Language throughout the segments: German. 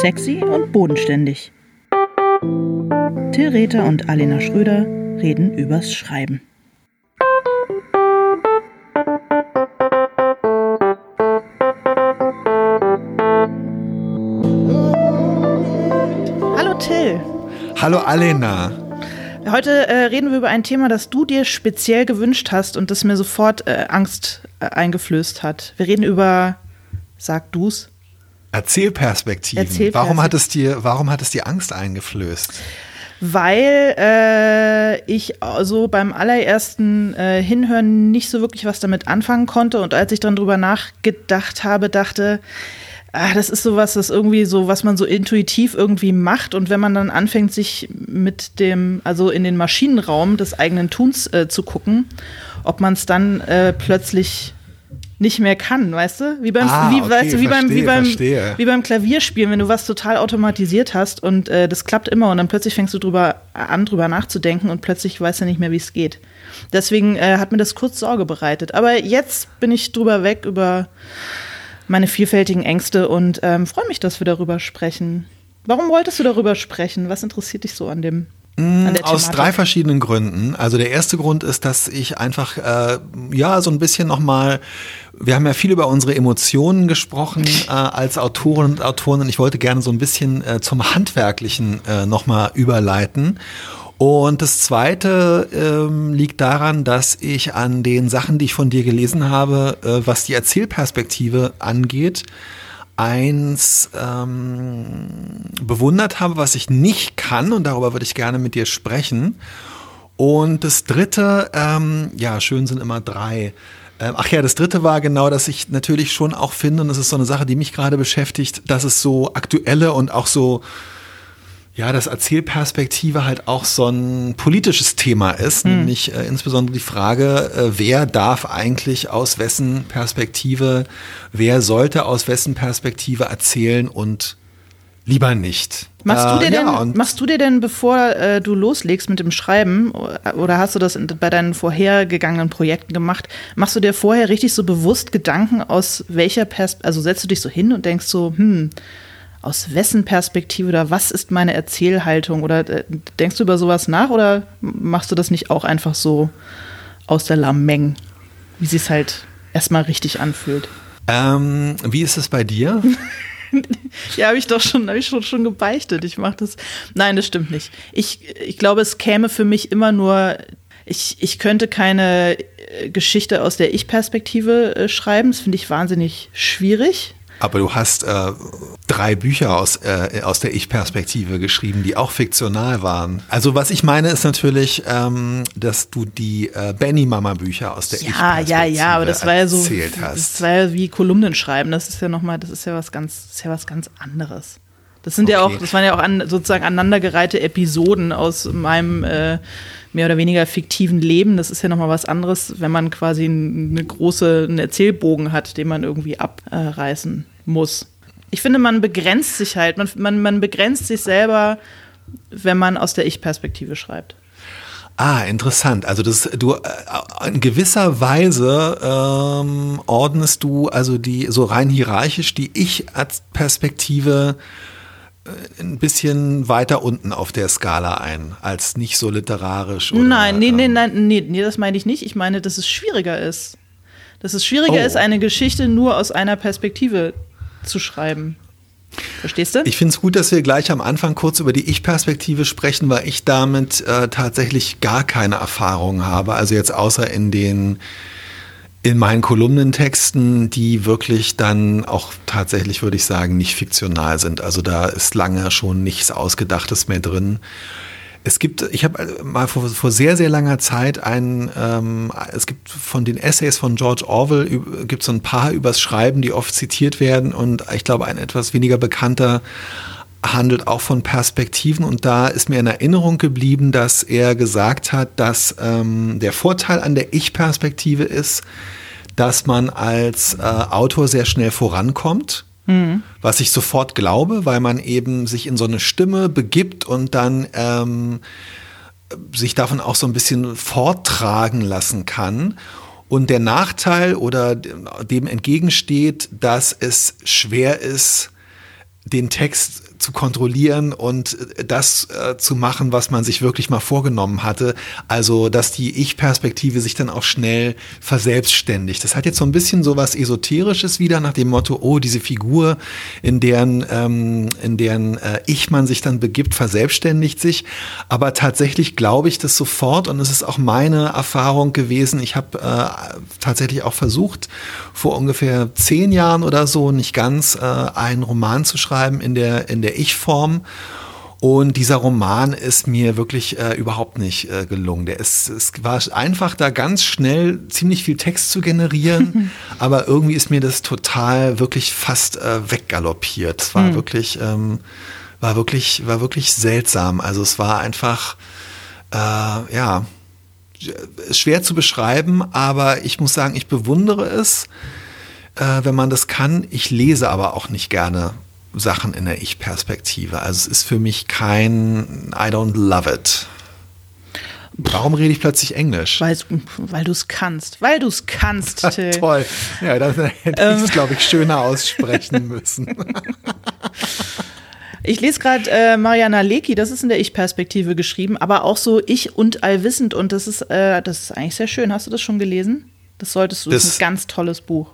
Sexy und bodenständig. Till Rether und Alena Schröder reden übers Schreiben. Hallo Till. Hallo Alena. Heute äh, reden wir über ein Thema, das du dir speziell gewünscht hast und das mir sofort äh, Angst äh, eingeflößt hat. Wir reden über, sag du's, Erzählperspektiven. Erzählperspektiven. Warum hat es dir, warum hat es dir Angst eingeflößt? weil äh, ich so beim allerersten äh, Hinhören nicht so wirklich was damit anfangen konnte und als ich dann drüber nachgedacht habe, dachte, ah, das ist sowas, das irgendwie so, was man so intuitiv irgendwie macht und wenn man dann anfängt, sich mit dem, also in den Maschinenraum des eigenen Tuns äh, zu gucken, ob man es dann äh, plötzlich nicht mehr kann, weißt du? Wie beim, Ah, wie, okay, weißt du, wie, beim, wie, verstehe, beim, verstehe. wie beim Klavierspielen, wenn du was total automatisiert hast und äh, das klappt immer und dann plötzlich fängst du drüber an, drüber nachzudenken und plötzlich weißt du nicht mehr, wie es geht. Deswegen äh, hat mir das kurz Sorge bereitet. Aber jetzt bin ich drüber weg über meine vielfältigen Ängste und ähm, freue mich, dass wir darüber sprechen. Warum wolltest du darüber sprechen? Was interessiert dich so an dem? Der Aus drei verschiedenen Gründen. Also der erste Grund ist, dass ich einfach äh, ja so ein bisschen noch mal. Wir haben ja viel über unsere Emotionen gesprochen äh, als Autoren und Autoren. Und ich wollte gerne so ein bisschen äh, zum handwerklichen äh, noch mal überleiten. Und das Zweite ähm, liegt daran, dass ich an den Sachen, die ich von dir gelesen habe, äh, was die Erzählperspektive angeht, eins ähm, bewundert habe, was ich nicht kann und darüber würde ich gerne mit dir sprechen. Und das dritte, ähm, ja, schön sind immer drei. Ähm, ach ja, das dritte war genau, dass ich natürlich schon auch finde, und das ist so eine Sache, die mich gerade beschäftigt, dass es so aktuelle und auch so, ja, dass Erzählperspektive halt auch so ein politisches Thema ist, nämlich äh, insbesondere die Frage, äh, wer darf eigentlich aus wessen Perspektive, wer sollte aus wessen Perspektive erzählen und lieber nicht. Machst, Äh, du dir denn, ja, machst du dir denn, bevor äh, du loslegst mit dem Schreiben, oder hast du das in, bei deinen vorhergegangenen Projekten gemacht, machst du dir vorher richtig so bewusst Gedanken, aus welcher Perspektive, also setzt du dich so hin und denkst so, hm, aus wessen Perspektive oder was ist meine Erzählhaltung? Oder äh, denkst du über sowas nach oder machst du das nicht auch einfach so aus der Lameng, wie sie es halt erstmal richtig anfühlt? ähm, wie ist es bei dir? Ja, habe ich doch schon, habe ich schon, schon gebeichtet. Ich mache das. Nein, das stimmt nicht. Ich, ich glaube, es käme für mich immer nur. Ich, ich könnte keine äh, Geschichte aus der Ich-Perspektive äh, schreiben. Das finde ich wahnsinnig schwierig. Aber du hast äh, drei Bücher aus, äh, aus der Ich-Perspektive geschrieben, die auch fiktional waren. Also was ich meine ist natürlich, ähm, dass du die äh, Benny-Mama-Bücher aus der Ja, Ich-Perspektive ja, ja, aber das war ja so. erzählt Das hast. war ja wie Kolumnen schreiben. Das ist ja nochmal, das ist ja was ganz, das ist ja was ganz anderes. Das sind ja Okay. auch, das waren ja auch an, sozusagen aneinandergereihte Episoden aus meinem äh, mehr oder weniger fiktiven Leben. Das ist ja nochmal was anderes, wenn man quasi eine große, einen Erzählbogen hat, den man irgendwie abreißen muss. Ich finde, man begrenzt sich halt, man, man, man begrenzt sich selber, wenn man aus der Ich-Perspektive schreibt. Ah, interessant. Also das, du äh, in gewisser Weise ähm, ordnest du also die so rein hierarchisch die Ich-Perspektive äh, ein bisschen weiter unten auf der Skala ein, als nicht so literarisch. Oder, Nein, nee, nee, ähm, nein, nee, nee, das meine ich nicht. Ich meine, dass es schwieriger ist. Dass es schwieriger Oh. ist, eine Geschichte nur aus einer Perspektive zu schreiben. Verstehst du? Ich finde es gut, dass wir gleich am Anfang kurz über die Ich-Perspektive sprechen, weil ich damit äh, tatsächlich gar keine Erfahrung habe. Also jetzt außer in den in meinen Kolumnentexten, die wirklich dann auch tatsächlich, würde ich sagen, nicht fiktional sind. Also da ist lange schon nichts Ausgedachtes mehr drin. Es gibt, ich habe mal vor, vor sehr, sehr langer Zeit ein, ähm, es gibt von den Essays von George Orwell, gibt so ein paar übers Schreiben, die oft zitiert werden und ich glaube, ein etwas weniger bekannter handelt auch von Perspektiven und da ist mir in Erinnerung geblieben, dass er gesagt hat, dass ähm, der Vorteil an der Ich-Perspektive ist, dass man als äh, Autor sehr schnell vorankommt was ich sofort glaube, weil man eben sich in so eine Stimme begibt und dann ähm, sich davon auch so ein bisschen forttragen lassen kann. Und der Nachteil oder dem entgegensteht, dass es schwer ist, den Text zu kontrollieren und das äh, zu machen, was man sich wirklich mal vorgenommen hatte. Also, dass die Ich-Perspektive sich dann auch schnell verselbstständigt. Das hat jetzt so ein bisschen so was Esoterisches wieder nach dem Motto, oh, diese Figur, in deren, ähm, in deren äh, Ich man sich dann begibt, verselbstständigt sich. Aber tatsächlich glaube ich das sofort und es ist auch meine Erfahrung gewesen. Ich habe äh, tatsächlich auch versucht, vor ungefähr zehn Jahren oder so, nicht ganz, äh, einen Roman zu schreiben in der, in der der Ich-Form. Und dieser Roman ist mir wirklich äh, überhaupt nicht äh, gelungen. Der ist, es war einfach da ganz schnell ziemlich viel Text zu generieren, aber irgendwie ist mir das total wirklich fast äh, weggaloppiert. Es war mhm. wirklich, ähm, war wirklich, war wirklich seltsam. Also es war einfach, äh, ja, schwer zu beschreiben, aber ich muss sagen, ich bewundere es, äh, wenn man das kann. Ich lese aber auch nicht gerne Sachen in der Ich-Perspektive. Also es ist für mich kein I don't love it. Warum rede ich plötzlich Englisch? Weil, weil du es kannst. Weil du es kannst, Till. Toll. Ja, dann hätte ähm. ich es, glaube ich, schöner aussprechen müssen. Ich lese gerade äh, Mariana Lecki, das ist in der Ich-Perspektive geschrieben, aber auch so Ich und Allwissend und das ist, äh, das ist eigentlich sehr schön. Hast du das schon gelesen? Das solltest du, das, das ist ein ganz tolles Buch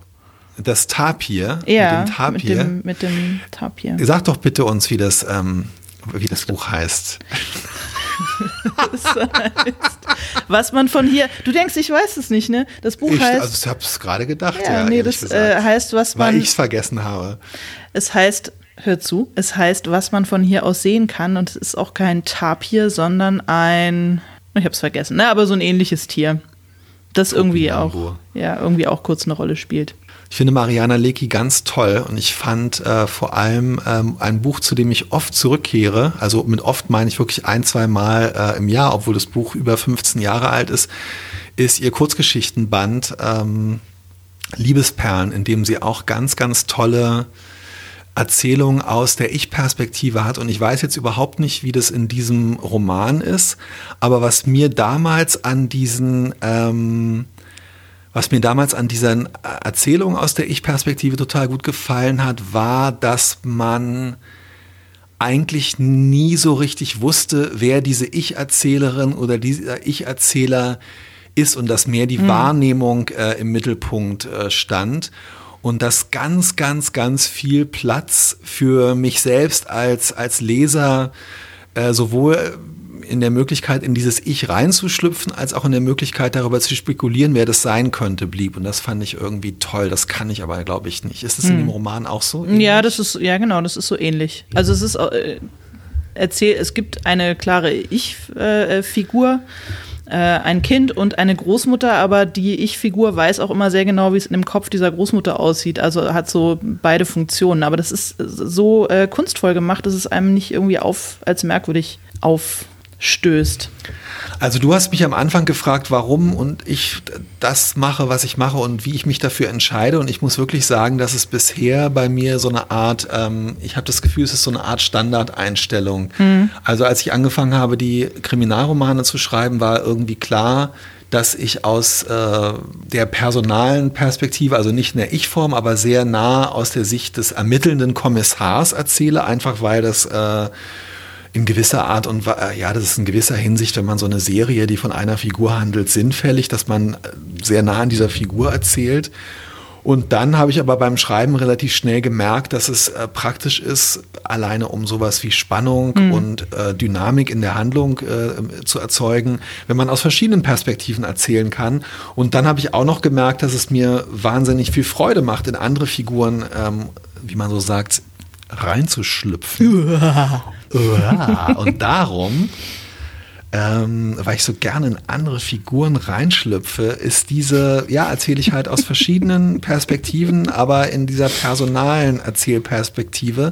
das Tapir. Ja, mit dem Tapir. Mit dem, mit dem Tapir. Sag doch bitte uns, wie das, ähm, wie das Buch heißt. das heißt, was man von hier. Du denkst, ich weiß es nicht, ne? Das Buch ich, heißt. Also ich habe es gerade gedacht, ja. ja nee, das äh, heißt, was man. Weil ich es vergessen habe. Es heißt, hör zu, es heißt, was man von hier aus sehen kann. Und es ist auch kein Tapir, sondern ein. Ich habe es vergessen, ne? Aber so ein ähnliches Tier. Das irgendwie auch, ja, irgendwie auch kurz eine Rolle spielt. Ich finde Mariana Lecki ganz toll und ich fand äh, vor allem ähm, ein Buch, zu dem ich oft zurückkehre, also mit oft meine ich wirklich ein, zwei Mal äh, im Jahr, obwohl das Buch über 15 Jahre alt ist, ist ihr Kurzgeschichtenband ähm, Liebesperlen, in dem sie auch ganz, ganz tolle Erzählungen aus der Ich-Perspektive hat. Und ich weiß jetzt überhaupt nicht, wie das in diesem Roman ist, aber was mir damals an diesen... Ähm, was mir damals an dieser Erzählung aus der Ich-Perspektive total gut gefallen hat, war, dass man eigentlich nie so richtig wusste, wer diese Ich-Erzählerin oder dieser Ich-Erzähler ist und dass mehr die mhm. Wahrnehmung äh, im Mittelpunkt äh, stand und dass ganz, ganz, ganz viel Platz für mich selbst als, als Leser äh, sowohl in der Möglichkeit, in dieses Ich reinzuschlüpfen, als auch in der Möglichkeit, darüber zu spekulieren, wer das sein könnte, blieb. Und das fand ich irgendwie toll. Das kann ich aber, glaube ich, nicht. Ist es hm. in dem Roman auch so? Ähnlich? Ja, das ist, ja, genau, das ist so ähnlich. Also es ist äh, erzähl, es gibt eine klare Ich-Figur. Äh, ein Kind und eine Großmutter, aber die Ich-Figur weiß auch immer sehr genau, wie es in dem Kopf dieser Großmutter aussieht. Also hat so beide Funktionen. Aber das ist so äh, kunstvoll gemacht, dass es einem nicht irgendwie auf als merkwürdig auf stößt. Also du hast mich am Anfang gefragt, warum und ich das mache, was ich mache und wie ich mich dafür entscheide. Und ich muss wirklich sagen, dass es bisher bei mir so eine Art, ähm, ich habe das Gefühl, es ist so eine Art Standardeinstellung. Mhm. Also als ich angefangen habe, die Kriminalromane zu schreiben, war irgendwie klar, dass ich aus äh, der personalen Perspektive, also nicht in der Ich-Form, aber sehr nah aus der Sicht des ermittelnden Kommissars erzähle, einfach weil das äh, in gewisser Art und äh, ja, das ist in gewisser Hinsicht, wenn man so eine Serie, die von einer Figur handelt, sinnfällig, dass man äh, sehr nah an dieser Figur erzählt. Und dann habe ich aber beim Schreiben relativ schnell gemerkt, dass es äh, praktisch ist, alleine um sowas wie Spannung mhm. und äh, Dynamik in der Handlung äh, zu erzeugen, wenn man aus verschiedenen Perspektiven erzählen kann. Und dann habe ich auch noch gemerkt, dass es mir wahnsinnig viel Freude macht, in andere Figuren, ähm, wie man so sagt, reinzuschlüpfen. Und darum, ähm, weil ich so gerne in andere Figuren reinschlüpfe, ist diese, ja, erzähle ich halt aus verschiedenen Perspektiven, aber in dieser personalen Erzählperspektive.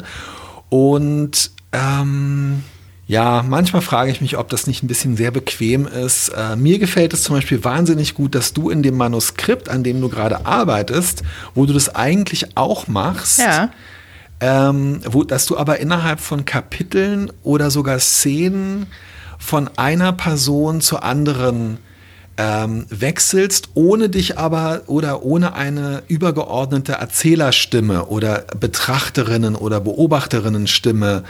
Und ähm, ja, manchmal frage ich mich, ob das nicht ein bisschen sehr bequem ist. Äh, mir gefällt es zum Beispiel wahnsinnig gut, dass du in dem Manuskript, an dem du gerade arbeitest, wo du das eigentlich auch machst, ja ähm, wo, dass du aber innerhalb von Kapiteln oder sogar Szenen von einer Person zur anderen ähm, wechselst, ohne dich aber oder ohne eine übergeordnete Erzählerstimme oder Betrachterinnen oder Beobachterinnenstimme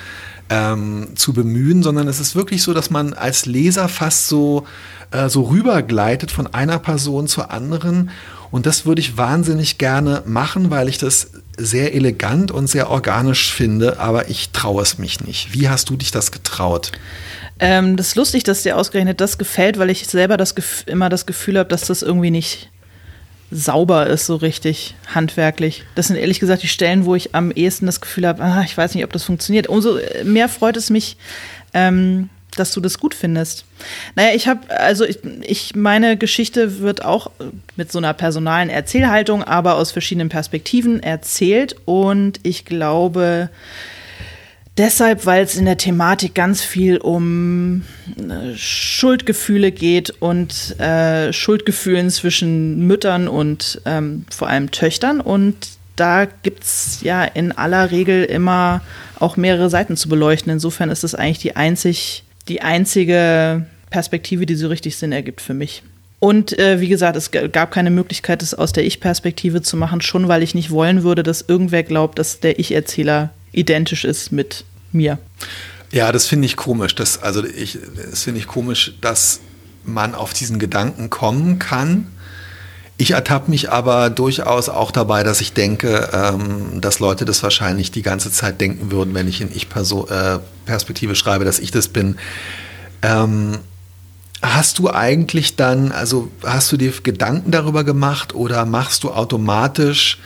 ähm, zu bemühen, sondern es ist wirklich so, dass man als Leser fast so, äh, so rübergleitet von einer Person zur anderen. Und das würde ich wahnsinnig gerne machen, weil ich das sehr elegant und sehr organisch finde, aber ich traue es mich nicht. Wie hast du dich das getraut? Ähm, das ist lustig, dass dir ausgerechnet das gefällt, weil ich selber das immer das Gefühl habe, dass das irgendwie nicht sauber ist, so richtig handwerklich. Das sind ehrlich gesagt die Stellen, wo ich am ehesten das Gefühl habe, ah, ich weiß nicht, ob das funktioniert. Umso mehr freut es mich, ähm, dass du das gut findest. Naja, ich habe, also ich, ich, meine Geschichte wird auch mit so einer personalen Erzählhaltung, aber aus verschiedenen Perspektiven erzählt und ich glaube, Deshalb, weil es in der Thematik ganz viel um äh, Schuldgefühle geht und äh, Schuldgefühlen zwischen Müttern und ähm, vor allem Töchtern. Und da gibt es ja in aller Regel immer auch mehrere Seiten zu beleuchten. Insofern ist es eigentlich die, einzig, die einzige Perspektive, die so richtig Sinn ergibt für mich. Und äh, wie gesagt, es gab keine Möglichkeit, das aus der Ich-Perspektive zu machen, schon weil ich nicht wollen würde, dass irgendwer glaubt, dass der Ich-Erzähler identisch ist mit mir. Ja, das finde ich komisch. Das, also das finde ich komisch, dass man auf diesen Gedanken kommen kann. Ich ertappe mich aber durchaus auch dabei, dass ich denke, ähm, dass Leute das wahrscheinlich die ganze Zeit denken würden, wenn ich in Ich-Perspektive äh, schreibe, dass ich das bin. Ähm, hast du eigentlich dann, also hast du dir Gedanken darüber gemacht oder machst du automatisch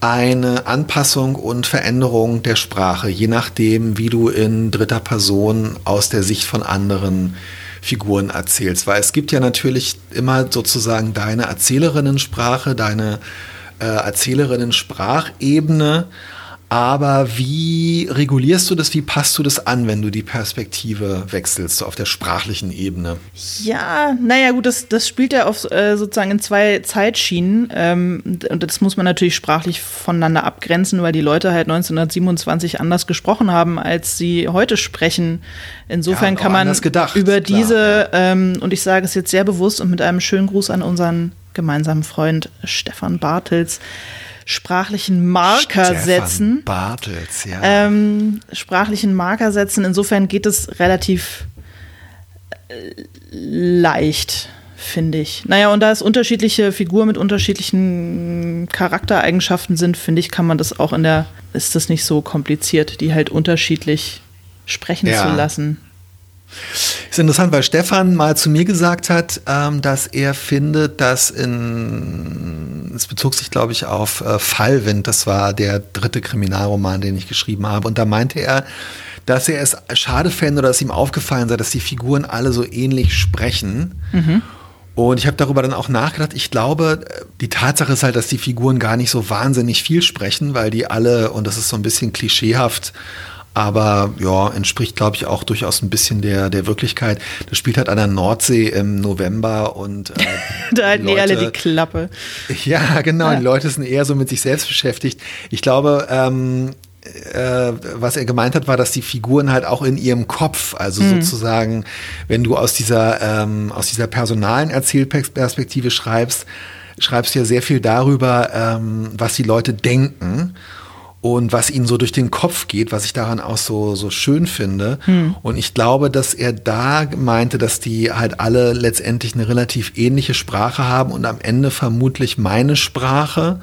eine Anpassung und Veränderung der Sprache, je nachdem, wie du in dritter Person aus der Sicht von anderen Figuren erzählst. Weil es gibt ja natürlich immer sozusagen deine Erzählerinnensprache, deine äh, Erzählerinnen-Sprachebene aber wie regulierst du das? Wie passt du das an, wenn du die Perspektive wechselst, so auf der sprachlichen Ebene? Ja, naja, gut, das, das spielt ja auf, äh, sozusagen in zwei Zeitschienen. Ähm, und das muss man natürlich sprachlich voneinander abgrenzen, weil die Leute halt 1927 anders gesprochen haben, als sie heute sprechen. Insofern ja, kann man gedacht, über diese, ähm, und ich sage es jetzt sehr bewusst und mit einem schönen Gruß an unseren gemeinsamen Freund Stefan Bartels, sprachlichen Marker Stefan setzen. Bartels, ja. Ähm, sprachlichen Marker setzen. Insofern geht es relativ äh, leicht, finde ich. Naja, und da es unterschiedliche Figuren mit unterschiedlichen Charaktereigenschaften sind, finde ich, kann man das auch in der, ist das nicht so kompliziert, die halt unterschiedlich sprechen ja. zu lassen. Ist interessant, weil Stefan mal zu mir gesagt hat, ähm, dass er findet, dass in, es bezog sich, glaube ich, auf äh, Fallwind, das war der dritte Kriminalroman, den ich geschrieben habe. Und da meinte er, dass er es schade fände oder dass ihm aufgefallen sei, dass die Figuren alle so ähnlich sprechen. Mhm. Und ich habe darüber dann auch nachgedacht. Ich glaube, die Tatsache ist halt, dass die Figuren gar nicht so wahnsinnig viel sprechen, weil die alle, und das ist so ein bisschen klischeehaft, aber ja, entspricht, glaube ich, auch durchaus ein bisschen der, der Wirklichkeit. Das spielt halt an der Nordsee im November und äh, da halten die alle die Klappe. Ja, genau. Ja. Die Leute sind eher so mit sich selbst beschäftigt. Ich glaube, ähm, äh, was er gemeint hat, war, dass die Figuren halt auch in ihrem Kopf, also mhm. sozusagen, wenn du aus dieser, ähm, aus dieser personalen Erzählperspektive schreibst, schreibst du ja sehr viel darüber, ähm, was die Leute denken und was ihnen so durch den Kopf geht, was ich daran auch so, so schön finde. Hm. Und ich glaube, dass er da meinte, dass die halt alle letztendlich eine relativ ähnliche Sprache haben und am Ende vermutlich meine Sprache.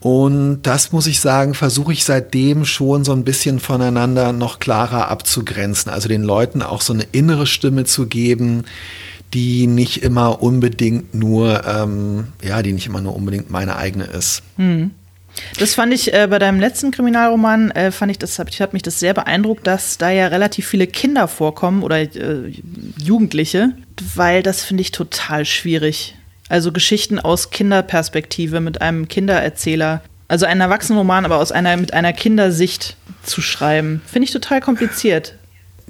Und das muss ich sagen, versuche ich seitdem schon so ein bisschen voneinander noch klarer abzugrenzen. Also den Leuten auch so eine innere Stimme zu geben, die nicht immer unbedingt nur, ähm, ja, die nicht immer nur unbedingt meine eigene ist. Hm. Das fand ich äh, bei deinem letzten Kriminalroman, äh, fand ich, das hat, mich das sehr beeindruckt, dass da ja relativ viele Kinder vorkommen oder äh, Jugendliche, weil das finde ich total schwierig. Also Geschichten aus Kinderperspektive mit einem Kindererzähler. Also einen Erwachsenenroman, aber aus einer, mit einer Kindersicht zu schreiben. Finde ich total kompliziert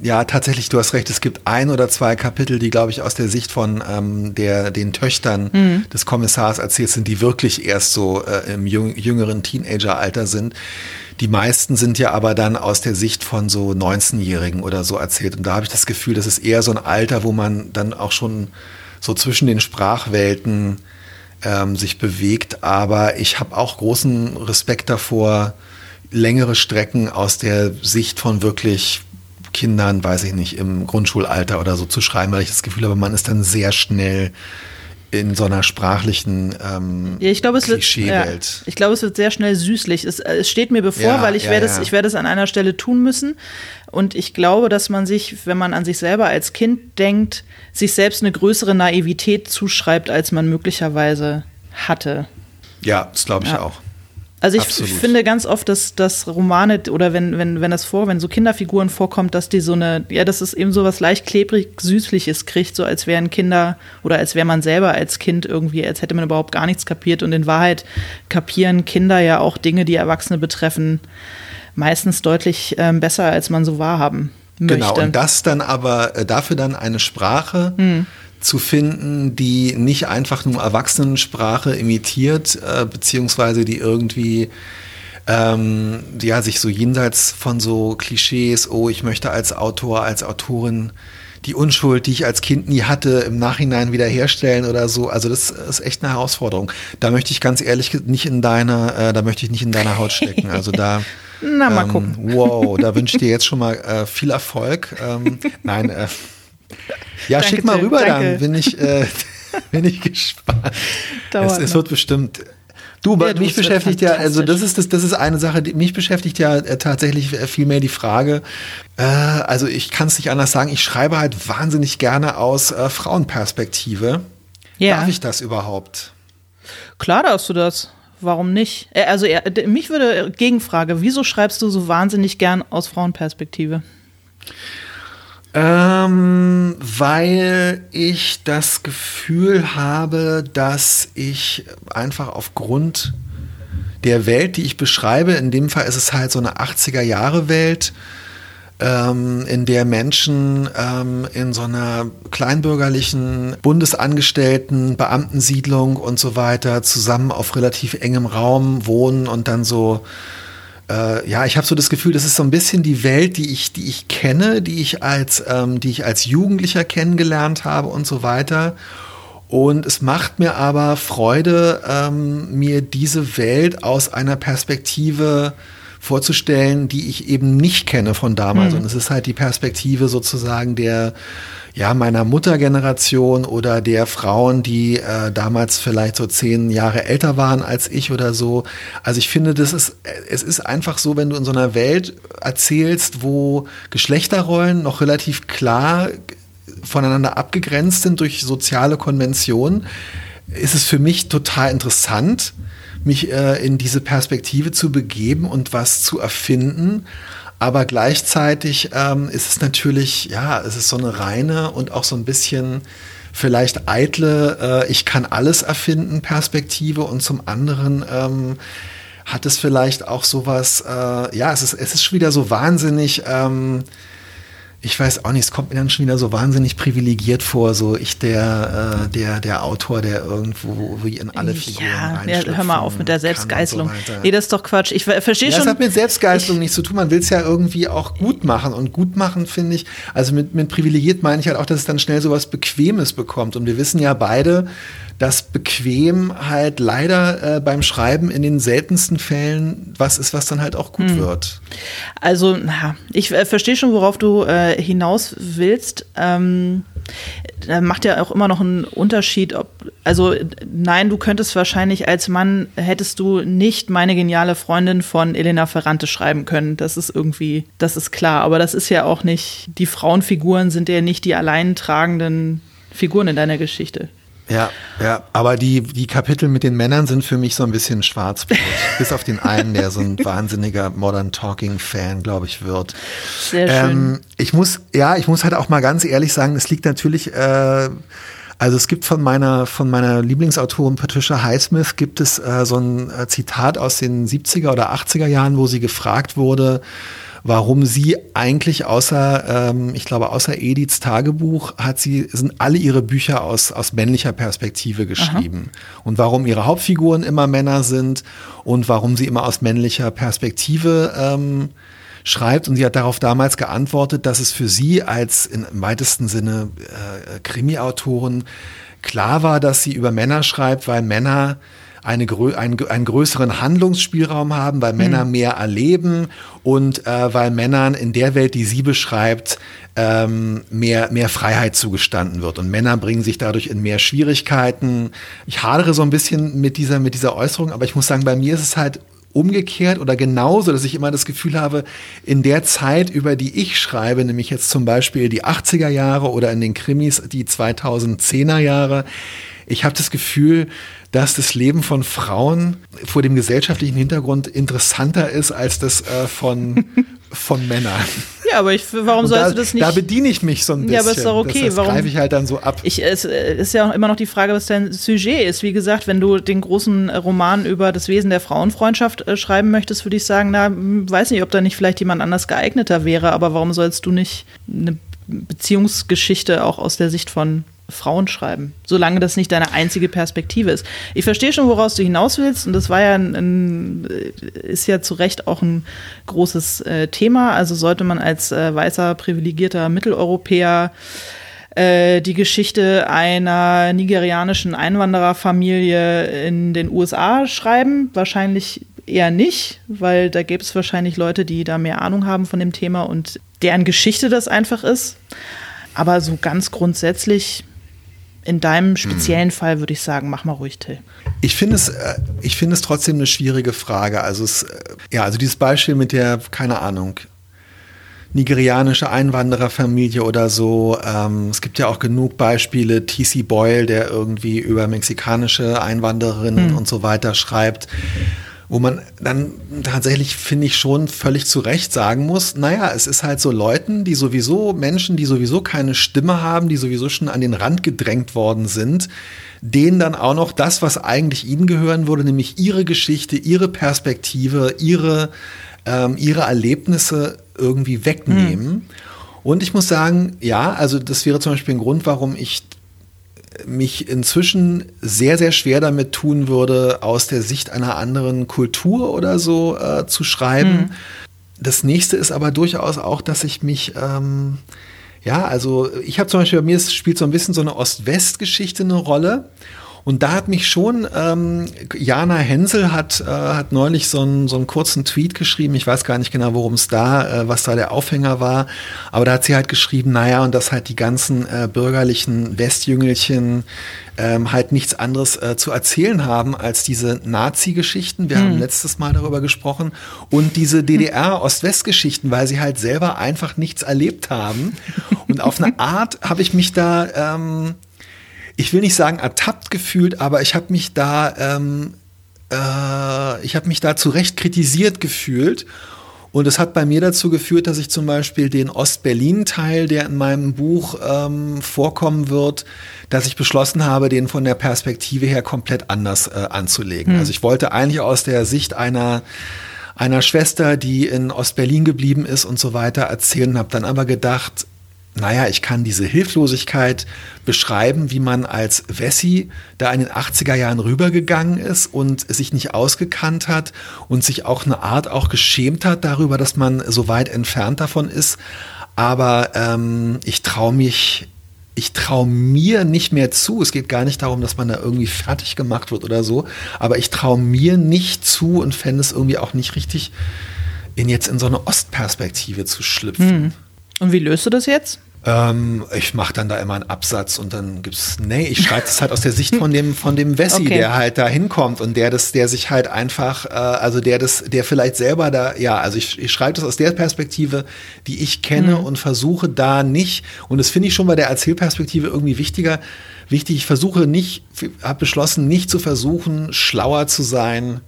ja, tatsächlich, du hast recht. Es gibt ein oder zwei Kapitel, die, glaube ich, aus der Sicht von ähm, der, den Töchtern mhm. des Kommissars erzählt sind, die wirklich erst so äh, im jüngeren Teenageralter sind. Die meisten sind ja aber dann aus der Sicht von so 19-Jährigen oder so erzählt. Und da habe ich das Gefühl, das ist eher so ein Alter, wo man dann auch schon so zwischen den Sprachwelten ähm, sich bewegt. Aber ich habe auch großen Respekt davor, längere Strecken aus der Sicht von wirklich Kindern, weiß ich nicht, im Grundschulalter oder so zu schreiben, weil ich das Gefühl habe, man ist dann sehr schnell in so einer sprachlichen ähm, ja, ich glaube, es wird, ja, ich glaube, es wird sehr schnell süßlich. Es, es steht mir bevor, ja, weil ich ja, werde es, ich werde es an einer Stelle tun müssen. Und ich glaube, dass man sich, wenn man an sich selber als Kind denkt, sich selbst eine größere Naivität zuschreibt, als man möglicherweise hatte. Ja, das glaube ich auch. Also ich Absolut. finde ganz oft, dass, dass Romane oder wenn, wenn, wenn das vor, wenn so Kinderfiguren vorkommt, dass die so eine, ja, dass es eben so was leicht klebrig Süßliches kriegt, so als wären Kinder oder als wäre man selber als Kind irgendwie, als hätte man überhaupt gar nichts kapiert. Und in Wahrheit kapieren Kinder ja auch Dinge, die Erwachsene betreffen, meistens deutlich ähm, besser, als man so wahrhaben möchte. Genau, und das dann aber äh, dafür dann eine Sprache. Hm zu finden, die nicht einfach nur Erwachsenensprache imitiert, äh, beziehungsweise die irgendwie ähm, ja, sich so jenseits von so Klischees, oh, ich möchte als Autor, als Autorin die Unschuld, die ich als Kind nie hatte, im Nachhinein wiederherstellen oder so. Also das ist echt eine Herausforderung. Da möchte ich ganz ehrlich nicht in deiner, äh, da möchte ich nicht in deiner Haut stecken. Also da. Na, mal ähm, gucken. Wow, da wünsche ich dir jetzt schon mal äh, viel Erfolg. Ähm, nein, äh, ja, Danke, schick mal rüber Danke. dann, bin ich, äh, bin ich gespannt. Es, es, wird bestimmt. Du, ja, mich beschäftigt ja, also das ist das, das ist eine Sache, die mich beschäftigt ja äh, tatsächlich vielmehr die Frage. Äh, also ich kann es nicht anders sagen. Ich schreibe halt wahnsinnig gerne aus äh, Frauenperspektive. Ja. Darf ich das überhaupt? Klar darfst du das. Warum nicht? Äh, also mich würde Gegenfrage: Wieso schreibst du so wahnsinnig gern aus Frauenperspektive? Ähm, weil ich das Gefühl habe, dass ich einfach aufgrund der Welt, die ich beschreibe, in dem Fall ist es halt so eine 80er Jahre Welt, ähm, in der Menschen ähm, in so einer kleinbürgerlichen Bundesangestellten, Beamtensiedlung und so weiter zusammen auf relativ engem Raum wohnen und dann so äh, ja, ich habe so das Gefühl, das ist so ein bisschen die Welt, die ich, die ich kenne, die ich als, ähm, die ich als Jugendlicher kennengelernt habe und so weiter. Und es macht mir aber Freude, ähm, mir diese Welt aus einer Perspektive vorzustellen, die ich eben nicht kenne von damals. Mhm. Und es ist halt die Perspektive sozusagen der ja, meiner Muttergeneration oder der Frauen, die äh, damals vielleicht so zehn Jahre älter waren als ich oder so. Also ich finde, das ist, es ist einfach so, wenn du in so einer Welt erzählst, wo Geschlechterrollen noch relativ klar voneinander abgegrenzt sind durch soziale Konventionen, ist es für mich total interessant, mich äh, in diese Perspektive zu begeben und was zu erfinden. Aber gleichzeitig ähm, ist es natürlich, ja, es ist so eine reine und auch so ein bisschen vielleicht eitle, äh, ich kann alles erfinden Perspektive und zum anderen ähm, hat es vielleicht auch sowas, äh, ja, es ist, es ist schon wieder so wahnsinnig, ähm, ich weiß auch nicht, es kommt mir dann schon wieder so wahnsinnig privilegiert vor, so ich der, äh, der, der Autor, der irgendwo wie in alle Figuren ja, ja, hör mal auf mit der Selbstgeißelung. So nee, das ist doch Quatsch. Ich verstehe ja, schon. Das hat mit Selbstgeißelung nichts zu tun. Man will es ja irgendwie auch gut machen. Und gut machen, finde ich, also mit, mit privilegiert meine ich halt auch, dass es dann schnell so was Bequemes bekommt. Und wir wissen ja beide, dass bequem halt leider äh, beim Schreiben in den seltensten Fällen was ist, was dann halt auch gut hm. wird. Also, na, ich äh, verstehe schon, worauf du äh, hinaus willst. Ähm, da macht ja auch immer noch einen Unterschied, ob, also nein, du könntest wahrscheinlich als Mann, hättest du nicht meine geniale Freundin von Elena Ferrante schreiben können. Das ist irgendwie, das ist klar. Aber das ist ja auch nicht, die Frauenfiguren sind ja nicht die allein tragenden Figuren in deiner Geschichte. Ja, ja, aber die, die Kapitel mit den Männern sind für mich so ein bisschen schwarzbrot. Bis auf den einen, der so ein wahnsinniger Modern Talking Fan, glaube ich, wird. Sehr schön. Ähm, ich muss, ja, ich muss halt auch mal ganz ehrlich sagen, es liegt natürlich, äh, also es gibt von meiner, von meiner Lieblingsautorin Patricia Highsmith gibt es äh, so ein äh, Zitat aus den 70er oder 80er Jahren, wo sie gefragt wurde, warum sie eigentlich außer, ähm, ich glaube, außer Ediths Tagebuch hat sie, sind alle ihre Bücher aus, aus männlicher Perspektive geschrieben. Aha. Und warum ihre Hauptfiguren immer Männer sind und warum sie immer aus männlicher Perspektive ähm, schreibt. Und sie hat darauf damals geantwortet, dass es für sie als in, im weitesten Sinne äh, Krimi-Autorin klar war, dass sie über Männer schreibt, weil Männer eine, einen, einen größeren Handlungsspielraum haben, weil Männer mhm. mehr erleben und äh, weil Männern in der Welt, die sie beschreibt, ähm, mehr, mehr Freiheit zugestanden wird. Und Männer bringen sich dadurch in mehr Schwierigkeiten. Ich hadere so ein bisschen mit dieser, mit dieser Äußerung, aber ich muss sagen, bei mir ist es halt umgekehrt oder genauso, dass ich immer das Gefühl habe, in der Zeit, über die ich schreibe, nämlich jetzt zum Beispiel die 80er Jahre oder in den Krimis die 2010er Jahre, ich habe das Gefühl, dass das Leben von Frauen vor dem gesellschaftlichen Hintergrund interessanter ist als das äh, von, von Männern. Ja, aber ich, warum sollst da, du das nicht? Da bediene ich mich so ein bisschen. Ja, aber ist doch okay. Das, das warum greife ich halt dann so ab. Ich, es äh, ist ja auch immer noch die Frage, was dein Sujet ist. Wie gesagt, wenn du den großen Roman über das Wesen der Frauenfreundschaft äh, schreiben möchtest, würde ich sagen, na, hm, weiß nicht, ob da nicht vielleicht jemand anders geeigneter wäre, aber warum sollst du nicht eine Beziehungsgeschichte auch aus der Sicht von Frauen schreiben, solange das nicht deine einzige Perspektive ist. Ich verstehe schon, woraus du hinaus willst, und das war ja ein, ein ist ja zu Recht auch ein großes äh, Thema. Also sollte man als äh, weißer, privilegierter Mitteleuropäer äh, die Geschichte einer nigerianischen Einwandererfamilie in den USA schreiben? Wahrscheinlich eher nicht, weil da gäbe es wahrscheinlich Leute, die da mehr Ahnung haben von dem Thema und deren Geschichte das einfach ist. Aber so ganz grundsätzlich in deinem speziellen mhm. Fall würde ich sagen, mach mal ruhig, Till. Ich finde es, äh, ich finde es trotzdem eine schwierige Frage. Also es, äh, ja, also dieses Beispiel mit der, keine Ahnung, nigerianische Einwandererfamilie oder so. Ähm, es gibt ja auch genug Beispiele. T.C. Boyle, der irgendwie über mexikanische Einwandererinnen hm. und so weiter schreibt wo man dann tatsächlich, finde ich, schon völlig zu Recht sagen muss, naja, es ist halt so Leuten, die sowieso, Menschen, die sowieso keine Stimme haben, die sowieso schon an den Rand gedrängt worden sind, denen dann auch noch das, was eigentlich ihnen gehören würde, nämlich ihre Geschichte, ihre Perspektive, ihre, ähm, ihre Erlebnisse irgendwie wegnehmen. Mhm. Und ich muss sagen, ja, also das wäre zum Beispiel ein Grund, warum ich mich inzwischen sehr, sehr schwer damit tun würde, aus der Sicht einer anderen Kultur oder so äh, zu schreiben. Mhm. Das nächste ist aber durchaus auch, dass ich mich, ähm, ja, also ich habe zum Beispiel bei mir spielt so ein bisschen so eine Ost-West-Geschichte eine Rolle. Und da hat mich schon, ähm, Jana Hensel hat, äh, hat neulich so einen, so einen kurzen Tweet geschrieben. Ich weiß gar nicht genau, worum es da, äh, was da der Aufhänger war. Aber da hat sie halt geschrieben, naja, und dass halt die ganzen äh, bürgerlichen Westjüngelchen ähm, halt nichts anderes äh, zu erzählen haben als diese Nazi-Geschichten. Wir hm. haben letztes Mal darüber gesprochen. Und diese DDR-Ost-West-Geschichten, weil sie halt selber einfach nichts erlebt haben. Und auf eine Art habe ich mich da, ähm, ich will nicht sagen ertappt gefühlt, aber ich habe mich da, ähm, äh, ich habe mich da zu Recht kritisiert gefühlt. Und es hat bei mir dazu geführt, dass ich zum Beispiel den Ost-Berlin-Teil, der in meinem Buch ähm, vorkommen wird, dass ich beschlossen habe, den von der Perspektive her komplett anders äh, anzulegen. Hm. Also ich wollte eigentlich aus der Sicht einer einer Schwester, die in Ost-Berlin geblieben ist und so weiter erzählen, habe dann aber gedacht, naja, ich kann diese Hilflosigkeit beschreiben, wie man als Wessi da in den 80er Jahren rübergegangen ist und sich nicht ausgekannt hat und sich auch eine Art auch geschämt hat darüber, dass man so weit entfernt davon ist. Aber ähm, ich traue mich, ich traue mir nicht mehr zu. Es geht gar nicht darum, dass man da irgendwie fertig gemacht wird oder so. Aber ich traue mir nicht zu und fände es irgendwie auch nicht richtig, in jetzt in so eine Ostperspektive zu schlüpfen. Hm. Und wie löst du das jetzt? Ähm, ich mache dann da immer einen Absatz und dann gibt's, nee, ich schreibe das halt aus der Sicht von dem, von dem Wessi, okay. der halt da hinkommt und der das, der sich halt einfach, äh, also der das, der vielleicht selber da, ja, also ich, ich schreibe das aus der Perspektive, die ich kenne mhm. und versuche da nicht, und das finde ich schon bei der Erzählperspektive irgendwie wichtiger, wichtig, ich versuche nicht, habe beschlossen, nicht zu versuchen, schlauer zu sein,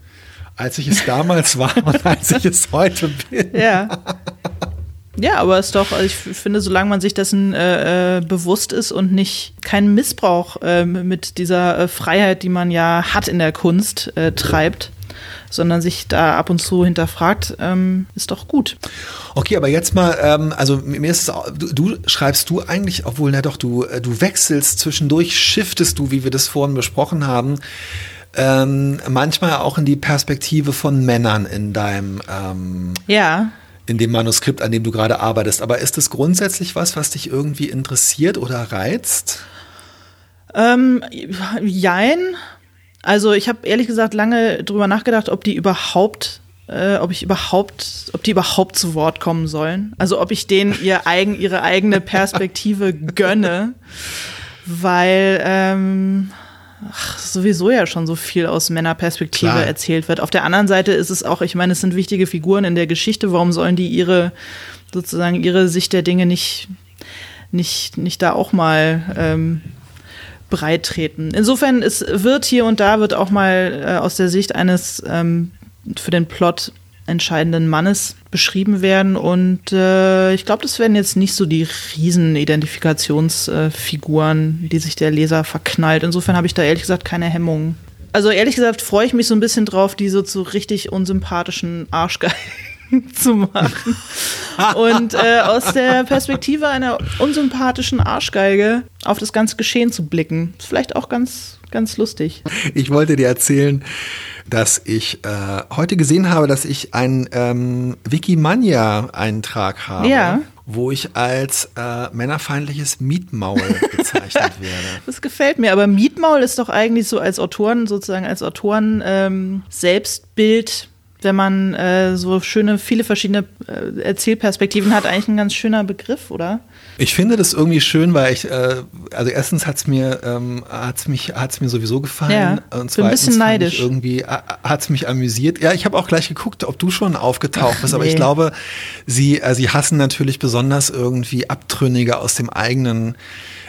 als ich es damals war und als ich es heute bin. Ja. Ja, aber es ist doch, also ich finde, solange man sich dessen äh, äh, bewusst ist und nicht keinen Missbrauch äh, mit dieser äh, Freiheit, die man ja hat in der Kunst, äh, treibt, sondern sich da ab und zu hinterfragt, ähm, ist doch gut. Okay, aber jetzt mal, ähm, also mir ist es, du, du, schreibst du eigentlich, obwohl, na doch, du, du wechselst zwischendurch, shiftest du, wie wir das vorhin besprochen haben, ähm, manchmal auch in die Perspektive von Männern in deinem ähm, ja in dem Manuskript, an dem du gerade arbeitest. Aber ist das grundsätzlich was, was dich irgendwie interessiert oder reizt? Ähm, jein. Also ich habe ehrlich gesagt lange drüber nachgedacht, ob die überhaupt, äh, ob ich überhaupt, ob die überhaupt zu Wort kommen sollen. Also ob ich denen ihr eigen, ihre eigene Perspektive gönne, weil ähm, ach, sowieso ja schon so viel aus Männerperspektive Klar. erzählt wird. Auf der anderen Seite ist es auch, ich meine, es sind wichtige Figuren in der Geschichte. Warum sollen die ihre sozusagen ihre Sicht der Dinge nicht nicht nicht da auch mal ähm, breit treten. Insofern, es wird hier und da wird auch mal äh, aus der Sicht eines ähm, für den Plot entscheidenden Mannes beschrieben werden. Und äh, ich glaube, das werden jetzt nicht so die riesen Identifikationsfiguren, äh, die sich der Leser verknallt. Insofern habe ich da ehrlich gesagt keine Hemmungen. Also ehrlich gesagt freue ich mich so ein bisschen drauf, diese so richtig unsympathischen Arschgeigen zu machen. Und äh, aus der Perspektive einer unsympathischen Arschgeige auf das ganze Geschehen zu blicken. Ist vielleicht auch ganz, ganz lustig. Ich wollte dir erzählen, dass ich äh, heute gesehen habe, dass ich einen ähm, Wikimania-Eintrag habe. Ja wo ich als äh, männerfeindliches Mietmaul bezeichnet werde. Das gefällt mir, aber Mietmaul ist doch eigentlich so als Autoren, sozusagen als Autoren ähm, Selbstbild wenn man äh, so schöne, viele verschiedene äh, Erzählperspektiven hat, eigentlich ein ganz schöner Begriff, oder? Ich finde das irgendwie schön, weil ich, äh, also erstens hat's mir, ähm, hat's mich, hat's mir sowieso gefallen. Ja, und zweitens ein bisschen neidisch. irgendwie äh, hat's mich amüsiert. Ja, ich habe auch gleich geguckt, ob du schon aufgetaucht bist, aber nee. ich glaube, sie, äh, sie hassen natürlich besonders irgendwie Abtrünnige aus dem eigenen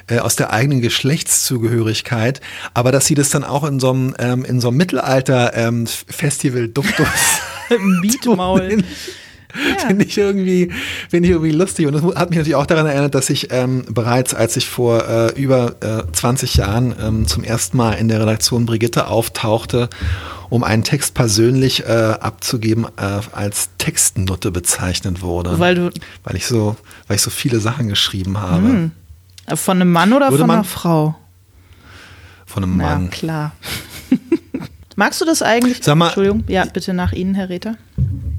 äh, aus der eigenen Geschlechtszugehörigkeit, aber dass sie das dann auch in so einem, ähm, in so einem Mittelalter-Festival ähm, Duktus Mietmaul. Ja. Finde ich irgendwie, finde ich irgendwie lustig. Und das hat mich natürlich auch daran erinnert, dass ich ähm, bereits, als ich vor äh, über äh, 20 Jahren ähm, zum ersten Mal in der Redaktion Brigitte auftauchte, um einen Text persönlich äh, abzugeben, äh, als Textnutte bezeichnet wurde. Weil du. Weil ich so, weil ich so viele Sachen geschrieben habe. Hm. Von einem Mann oder Würde von einer Frau? Von einem Mann. Ja, klar. Magst du das eigentlich? Sag mal, Entschuldigung, ja, bitte nach Ihnen, Herr Reter.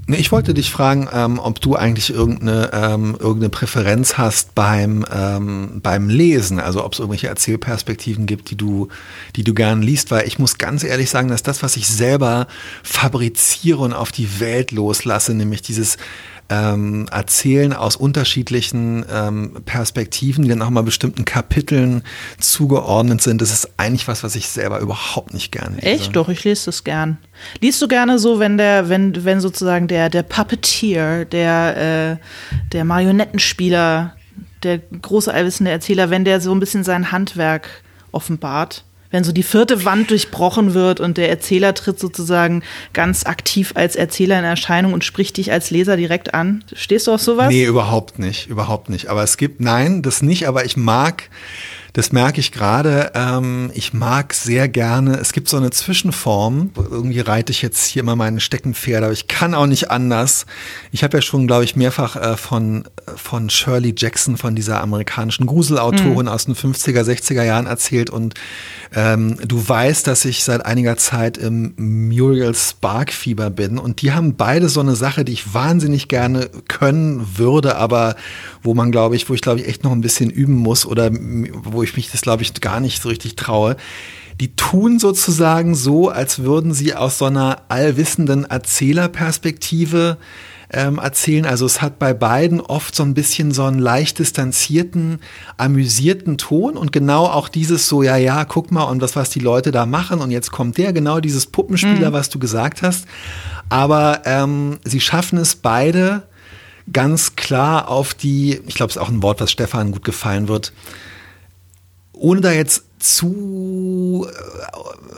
Nee, ich wollte dich fragen, ähm, ob du eigentlich irgendeine, ähm, irgendeine Präferenz hast beim, ähm, beim Lesen, also ob es irgendwelche Erzählperspektiven gibt, die du, die du gern liest, weil ich muss ganz ehrlich sagen, dass das, was ich selber fabriziere und auf die Welt loslasse, nämlich dieses ähm, Erzählen aus unterschiedlichen ähm, Perspektiven, die dann auch mal bestimmten Kapiteln zugeordnet sind. Das ist eigentlich was, was ich selber überhaupt nicht gerne lese. Echt? Doch, ich lese das gern. Liest du gerne so, wenn der, wenn, wenn sozusagen der, der Puppeteer, der, äh, der Marionettenspieler, der große allwissende Erzähler, wenn der so ein bisschen sein Handwerk offenbart? Wenn so die vierte Wand durchbrochen wird und der Erzähler tritt sozusagen ganz aktiv als Erzähler in Erscheinung und spricht dich als Leser direkt an. Stehst du auf sowas? Nee, überhaupt nicht, überhaupt nicht. Aber es gibt, nein, das nicht, aber ich mag das merke ich gerade. Ähm, ich mag sehr gerne, es gibt so eine Zwischenform. Irgendwie reite ich jetzt hier immer meine Steckenpferde, aber ich kann auch nicht anders. Ich habe ja schon, glaube ich, mehrfach äh, von, von Shirley Jackson, von dieser amerikanischen Gruselautorin mhm. aus den 50er, 60er Jahren erzählt. Und ähm, du weißt, dass ich seit einiger Zeit im Muriel Spark Fieber bin. Und die haben beide so eine Sache, die ich wahnsinnig gerne können würde, aber wo man, glaube ich, wo ich, glaube ich, echt noch ein bisschen üben muss oder wo ich mich das, glaube ich, gar nicht so richtig traue. Die tun sozusagen so, als würden sie aus so einer allwissenden Erzählerperspektive ähm, erzählen. Also es hat bei beiden oft so ein bisschen so einen leicht distanzierten, amüsierten Ton und genau auch dieses so, ja, ja, guck mal und was, was die Leute da machen und jetzt kommt der, genau dieses Puppenspieler, mhm. was du gesagt hast. Aber ähm, sie schaffen es beide ganz klar auf die, ich glaube, es ist auch ein Wort, was Stefan gut gefallen wird, ohne da jetzt zu,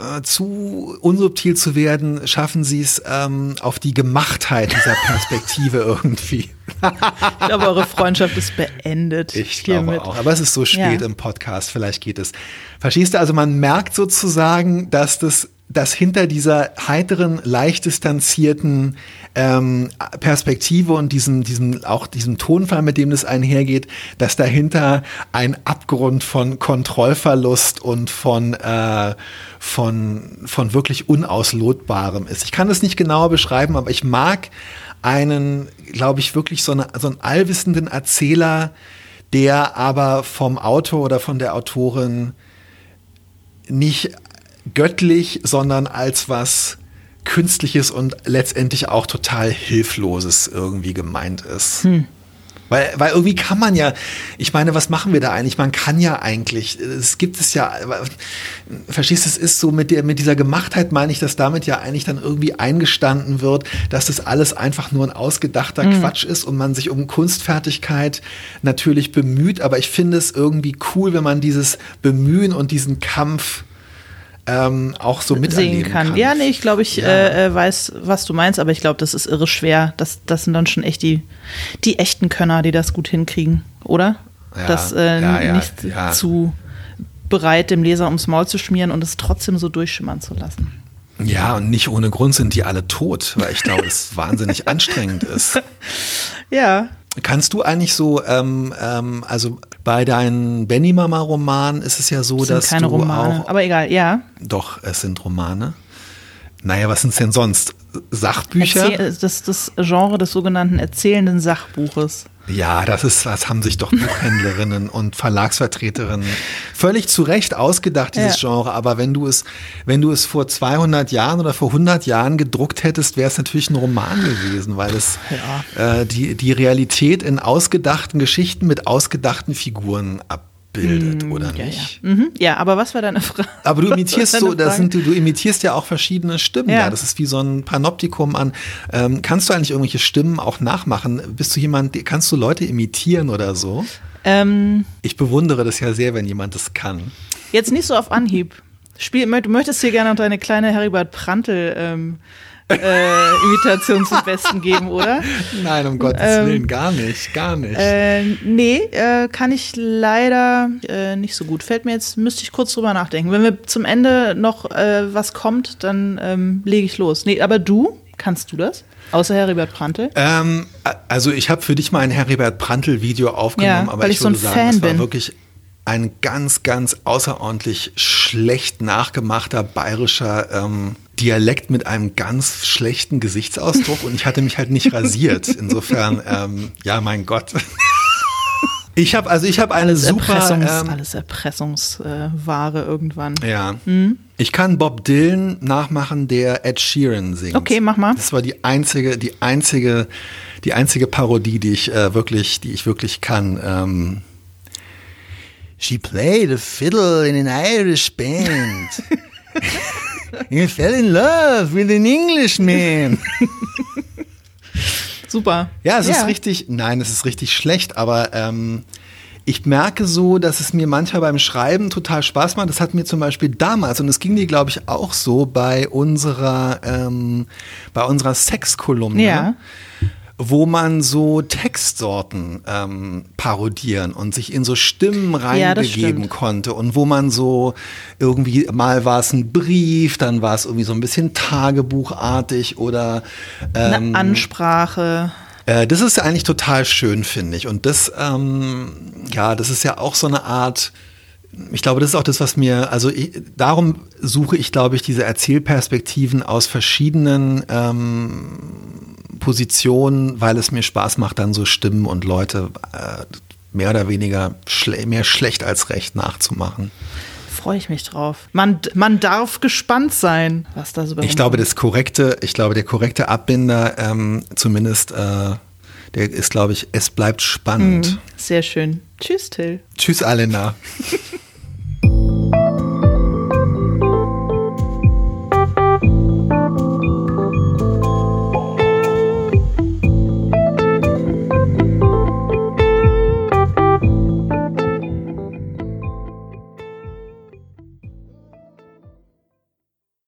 äh, zu unsubtil zu werden, schaffen sie es ähm, auf die Gemachtheit dieser Perspektive irgendwie. ich glaube, eure Freundschaft ist beendet. Ich glaube auch. Aber es ist so spät ja. im Podcast, vielleicht geht es. Verstehst du? Also man merkt sozusagen, dass das dass hinter dieser heiteren, leicht distanzierten ähm, Perspektive und diesem, diesem, auch diesem Tonfall, mit dem das einhergeht, dass dahinter ein Abgrund von Kontrollverlust und von, äh, von, von wirklich Unauslotbarem ist. Ich kann das nicht genauer beschreiben, aber ich mag einen, glaube ich, wirklich so, eine, so einen allwissenden Erzähler, der aber vom Autor oder von der Autorin nicht göttlich, sondern als was Künstliches und letztendlich auch total Hilfloses irgendwie gemeint ist. Hm. Weil, weil irgendwie kann man ja, ich meine, was machen wir da eigentlich? Man kann ja eigentlich, es gibt es ja, verstehst du, es ist so mit, der, mit dieser Gemachtheit meine ich, dass damit ja eigentlich dann irgendwie eingestanden wird, dass das alles einfach nur ein ausgedachter mhm. Quatsch ist und man sich um Kunstfertigkeit natürlich bemüht. Aber ich finde es irgendwie cool, wenn man dieses Bemühen und diesen Kampf ähm, auch so miterleben kann. kann. Ja, nee, ich glaube, ich ja. äh, äh weiß, was du meinst, aber ich glaube, das ist irre schwer. Das, das sind dann schon echt die, die echten Könner, die das gut hinkriegen, oder? Ja, das äh, ja, ja, nicht zu bereit, dem Leser ums Maul zu schmieren und es trotzdem so durchschimmern zu lassen. Ja, und nicht ohne Grund sind die alle tot, weil ich glaube, es wahnsinnig anstrengend ist. Ja. Kannst du eigentlich so, ähm, ähm, also bei deinen Benny Mama Romanen ist es ja so, das dass keine du Romane, auch, aber egal, ja. Doch, es sind Romane. Naja, was sind es denn sonst? Sachbücher? Erzähl, das, das Genre des sogenannten erzählenden Sachbuches. Ja, das ist, das haben sich doch Buchhändlerinnen und Verlagsvertreterinnen völlig zu Recht ausgedacht, dieses ja. Genre. Aber wenn du es, wenn du es vor 200 Jahren oder vor 100 Jahren gedruckt hättest, wäre es natürlich ein Roman gewesen, weil es ja. äh, die, die Realität in ausgedachten Geschichten mit ausgedachten Figuren ab bildet, mm, oder ja, nicht? Ja. Mhm, ja. aber was war deine Frage? Aber du imitierst so, das sind, du, du imitierst ja auch verschiedene Stimmen. Ja. ja. Das ist wie so ein Panoptikum an. Ähm, kannst du eigentlich irgendwelche Stimmen auch nachmachen? Bist du jemand, kannst du Leute imitieren oder so? Ähm, ich bewundere das ja sehr, wenn jemand das kann. Jetzt nicht so auf Anhieb. Spiel, du möchtest hier gerne noch deine kleine Heribert Prantl ähm, äh, Imitation zum Besten geben, oder? Nein, um Gottes ähm, Willen, gar nicht, gar nicht. Äh, nee, äh, kann ich leider äh, nicht so gut. Fällt mir jetzt, müsste ich kurz drüber nachdenken. Wenn wir zum Ende noch äh, was kommt, dann ähm, lege ich los. Nee, aber du, kannst du das? Außer Heribert Prantl? Ähm, also ich habe für dich mal ein Heribert Prantl-Video aufgenommen, ja, aber ich, ich so würde sagen, Fan es war bin. wirklich ein ganz, ganz außerordentlich schlecht nachgemachter bayerischer ähm, Dialekt mit einem ganz schlechten Gesichtsausdruck und ich hatte mich halt nicht rasiert. Insofern, ähm, ja, mein Gott. Ich habe also ich habe eine alles super Erpressungs, ähm, alles Erpressungsware äh, irgendwann. Ja. Mhm. Ich kann Bob Dylan nachmachen, der Ed Sheeran singt. Okay, mach mal. Das war die einzige die einzige die einzige Parodie, die ich äh, wirklich die ich wirklich kann. Ähm, She played a fiddle in an Irish band. You fell in love with an Englishman. Super. Ja, es ja. ist richtig, nein, es ist richtig schlecht, aber ähm, ich merke so, dass es mir manchmal beim Schreiben total Spaß macht. Das hat mir zum Beispiel damals, und es ging dir, glaube ich, auch so bei unserer, ähm, bei unserer Sexkolumne. Ja wo man so Textsorten ähm, parodieren und sich in so Stimmen reingegeben ja, konnte und wo man so irgendwie mal war es ein Brief, dann war es irgendwie so ein bisschen Tagebuchartig oder ähm, eine Ansprache. Äh, das ist ja eigentlich total schön, finde ich. Und das, ähm, ja, das ist ja auch so eine Art ich glaube, das ist auch das, was mir, also ich, darum suche ich, glaube ich, diese Erzählperspektiven aus verschiedenen ähm, Position, weil es mir Spaß macht, dann so Stimmen und Leute äh, mehr oder weniger schle mehr schlecht als recht nachzumachen. Freue ich mich drauf. Man, man darf gespannt sein, was da so Ich glaube, das korrekte, ich glaube, der korrekte Abbinder, ähm, zumindest, äh, der ist, glaube ich, es bleibt spannend. Mhm, sehr schön. Tschüss, Till. Tschüss, Alena.